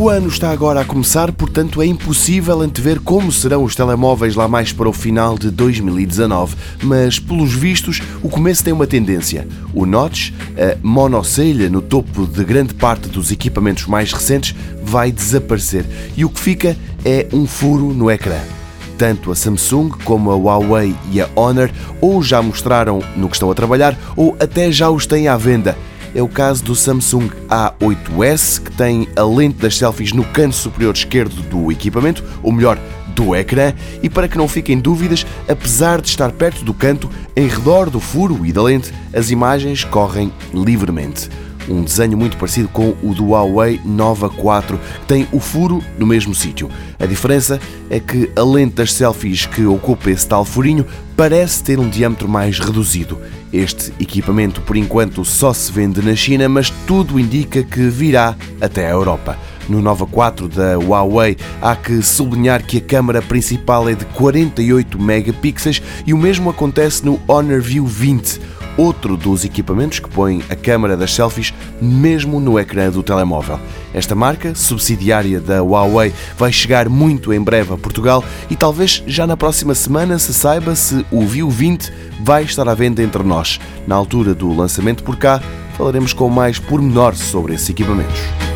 O ano está agora a começar, portanto é impossível antever como serão os telemóveis lá mais para o final de 2019, mas pelos vistos o começo tem uma tendência. O notch, a monocelha no topo de grande parte dos equipamentos mais recentes, vai desaparecer e o que fica é um furo no ecrã. Tanto a Samsung como a Huawei e a Honor ou já mostraram no que estão a trabalhar ou até já os têm à venda é o caso do Samsung A8S, que tem a lente das selfies no canto superior esquerdo do equipamento, ou melhor, do ecrã, e para que não fiquem dúvidas, apesar de estar perto do canto, em redor do furo e da lente, as imagens correm livremente um desenho muito parecido com o do Huawei Nova 4, que tem o furo no mesmo sítio. A diferença é que a lente das selfies que ocupa esse tal furinho parece ter um diâmetro mais reduzido. Este equipamento, por enquanto, só se vende na China, mas tudo indica que virá até a Europa. No Nova 4 da Huawei, há que sublinhar que a câmara principal é de 48 megapixels e o mesmo acontece no Honor View 20 outro dos equipamentos que põe a câmara das selfies mesmo no ecrã do telemóvel. Esta marca, subsidiária da Huawei, vai chegar muito em breve a Portugal e talvez já na próxima semana se saiba se o View 20 vai estar à venda entre nós. Na altura do lançamento por cá, falaremos com mais pormenor sobre esses equipamentos.